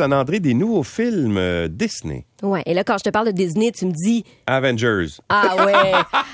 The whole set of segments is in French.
en André des nouveaux films euh, Disney. Ouais, et là, quand je te parle de Disney, tu me dis. Avengers. Ah ouais.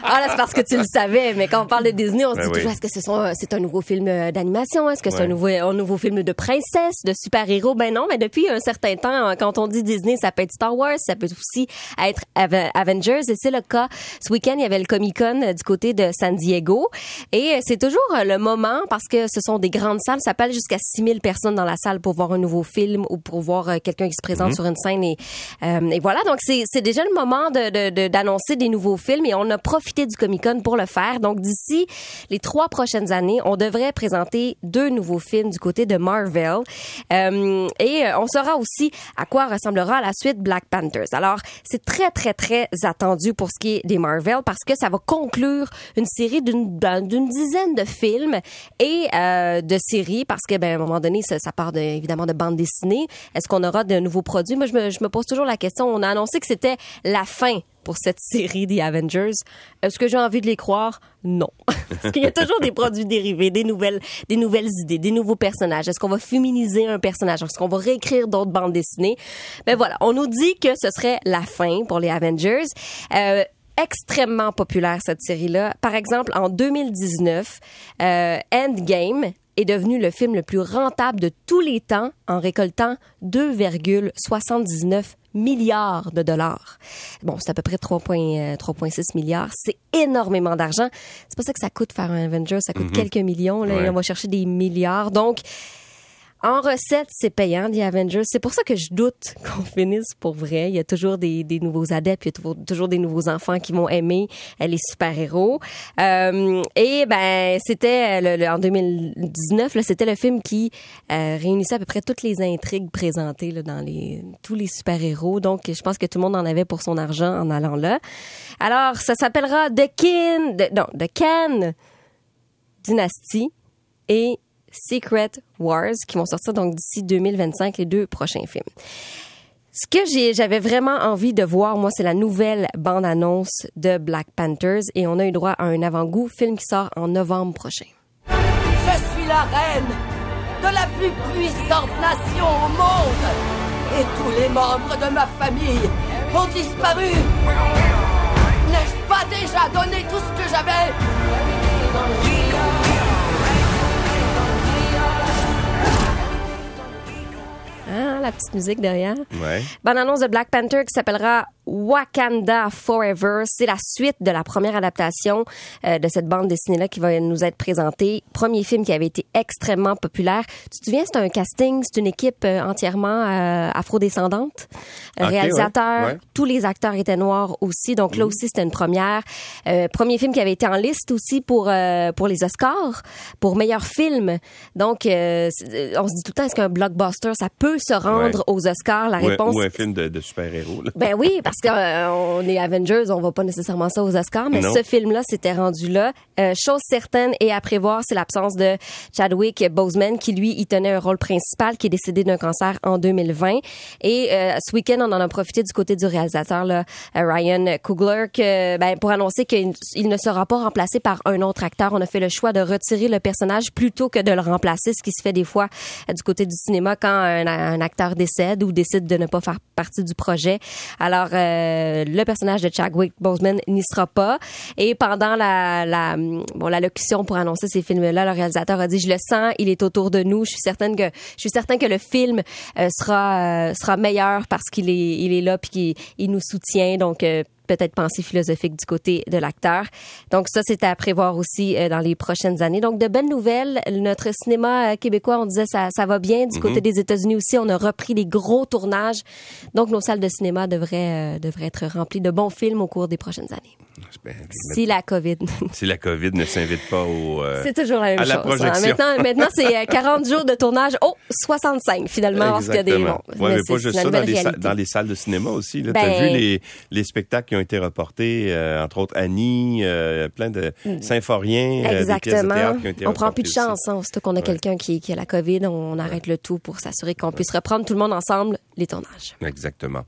ah là, c'est parce que tu le savais, mais quand on parle de Disney, on se Ben dit oui. toujours est-ce que ce sont, c'est un nouveau film euh, d'animation? Est-ce que c'est un nouveau, un nouveau film de princesse, de super-héros? Ben non, mais depuis un certain temps, quand on dit Disney, ça peut être Star Wars, ça peut aussi être Ave- Avengers, et c'est le cas. Ce week-end, il y avait le Comic-Con euh, du côté de San Diego, et euh, c'est toujours euh, le moment, parce que ce sont des grandes salles, ça peut aller jusqu'à 6000 personnes dans la salle pour voir un nouveau film ou pour voir euh, quelqu'un qui se présente sur une scène, et, euh, et voilà. Donc, c'est déjà le moment d'annoncer des nouveaux films, et on a profité du Comic-Con pour le faire. Donc, d'ici les trois prochaines années, on devrait présenter deux nouveaux films du côté de Marvel. Euh, et euh, on saura aussi à quoi ressemblera la suite Black Panthers. Alors, c'est très, très, très attendu pour ce qui est des Marvel parce que ça va conclure une série d'une d'une dizaine de films et euh, de séries parce que, ben, à un moment donné, ça, part de, évidemment de bande dessinée. Est-ce qu'on aura de nouveaux produits? Moi, je me pose toujours la question. On a annoncé que c'était la fin pour cette série des Avengers. Est-ce que j'ai envie de les croire? Non. Parce qu'il y a toujours des produits dérivés, des nouvelles, des nouvelles idées, des nouveaux personnages. Est-ce qu'on va féminiser un personnage? Est-ce qu'on va réécrire d'autres bandes dessinées? Ben voilà. On nous dit que ce serait la fin pour les Avengers. Euh, extrêmement populaire cette série-là. Par exemple, en 2019, euh, Endgame est devenu le film le plus rentable de tous les temps en récoltant 2,79 milliards de dollars. Bon, c'est à peu près 3,6 3,6 milliards. C'est énormément d'argent. C'est pas ça que ça coûte faire un Avenger. Ça coûte quelques millions. Là, Ouais. et on va chercher des milliards. Donc, en recette, c'est payant, The Avengers. C'est pour ça que je doute qu'on finisse pour vrai. Il y a toujours des, nouveaux adeptes, il y a toujours, des nouveaux enfants qui vont aimer euh, les super-héros. Euh, et ben, c'était le- le- en 2019, là, c'était le film qui euh, réunissait à peu près toutes les intrigues présentées dans les tous les super-héros. Donc, je pense que tout le monde en avait pour son argent en allant là. Alors, ça s'appellera The Kin, de- non, The Can Dynasty et Secret Wars qui vont sortir d'ici 2025 les deux prochains films. Ce que j'avais vraiment envie de voir, moi, c'est la nouvelle bande-annonce de Black Panthers et on a eu droit à un avant-goût, film qui sort en novembre prochain. Je suis la reine de la plus puissante nation au monde. Et tous les membres de ma famille ont disparu. N'ai-je pas déjà donné tout ce que j'avais? La petite musique derrière. Ouais. Bande-annonce de Black Panther qui s'appellera Wakanda Forever. C'est la suite de la première adaptation euh, de cette bande dessinée-là qui va nous être présentée. Premier film qui avait été extrêmement populaire. Tu te souviens, c'est un casting, c'est une équipe euh, entièrement euh, afrodescendante. Un Ok, réalisateur, ouais, ouais. tous les acteurs étaient noirs aussi. Donc là aussi, c'était une première. Euh, premier film qui avait été en liste aussi pour euh, pour les Oscars, pour meilleur film. Donc, euh, on se dit tout le temps, est-ce qu'un blockbuster, ça peut se rendre Ouais. aux Oscars? La Ou, réponse ou un film de, de super-héros. ben oui, parce qu'on est Avengers, on va pas nécessairement ça aux Oscars, mais Non. ce film-là s'était rendu là. Euh, chose certaine et à prévoir, c'est l'absence de Chadwick Boseman, qui lui, il tenait un rôle principal, qui est décédé d'un cancer en 2020. Et euh, ce week-end, on en a profité du côté du réalisateur là, euh, Ryan Coogler, que, ben, pour annoncer qu'il il ne sera pas remplacé par un autre acteur. On a fait le choix de retirer le personnage plutôt que de le remplacer, ce qui se fait des fois euh, du côté du cinéma quand un, un acteur décède ou décide de ne pas faire partie du projet. Alors, euh, le personnage de Chadwick Boseman n'y sera pas. Et pendant la, la, bon, la locution pour annoncer ces films-là, le réalisateur a dit, je le sens, il est autour de nous. Je suis certaine que, je suis certain que le film euh, sera, euh, sera meilleur parce qu'il est, il est là puis qu'il il nous soutient. Donc, euh, peut-être pensée philosophique du côté de l'acteur. Donc ça, c'est à prévoir aussi euh, dans les prochaines années. Donc de belles nouvelles. Notre cinéma euh, québécois, on disait ça, ça va bien. Du côté des États-Unis aussi, on a repris les gros tournages. Donc nos salles de cinéma devraient, euh, devraient être remplies de bons films au cours des prochaines années. Ben, Si la COVID. si la COVID ne s'invite pas au. euh, c'est toujours la même à la chose. hein. projection. Maintenant, maintenant c'est euh, 40 jours de tournage. Oh, 65 finalement, parce qu'il y a des... Bon, Ouais, mais pas juste ça, dans les, dans salles de cinéma aussi. Tu as Ben- vu les, les spectacles qui ont été reportés, euh, entre autres Annie, euh, plein de symphoriens, euh, des pièces de Exactement. théâtre qui ont été on prend plus de chance, hein, aussitôt qu'on a quelqu'un qui, qui a la COVID, on arrête le tout pour s'assurer qu'on puisse reprendre tout le monde ensemble les tournages. Exactement.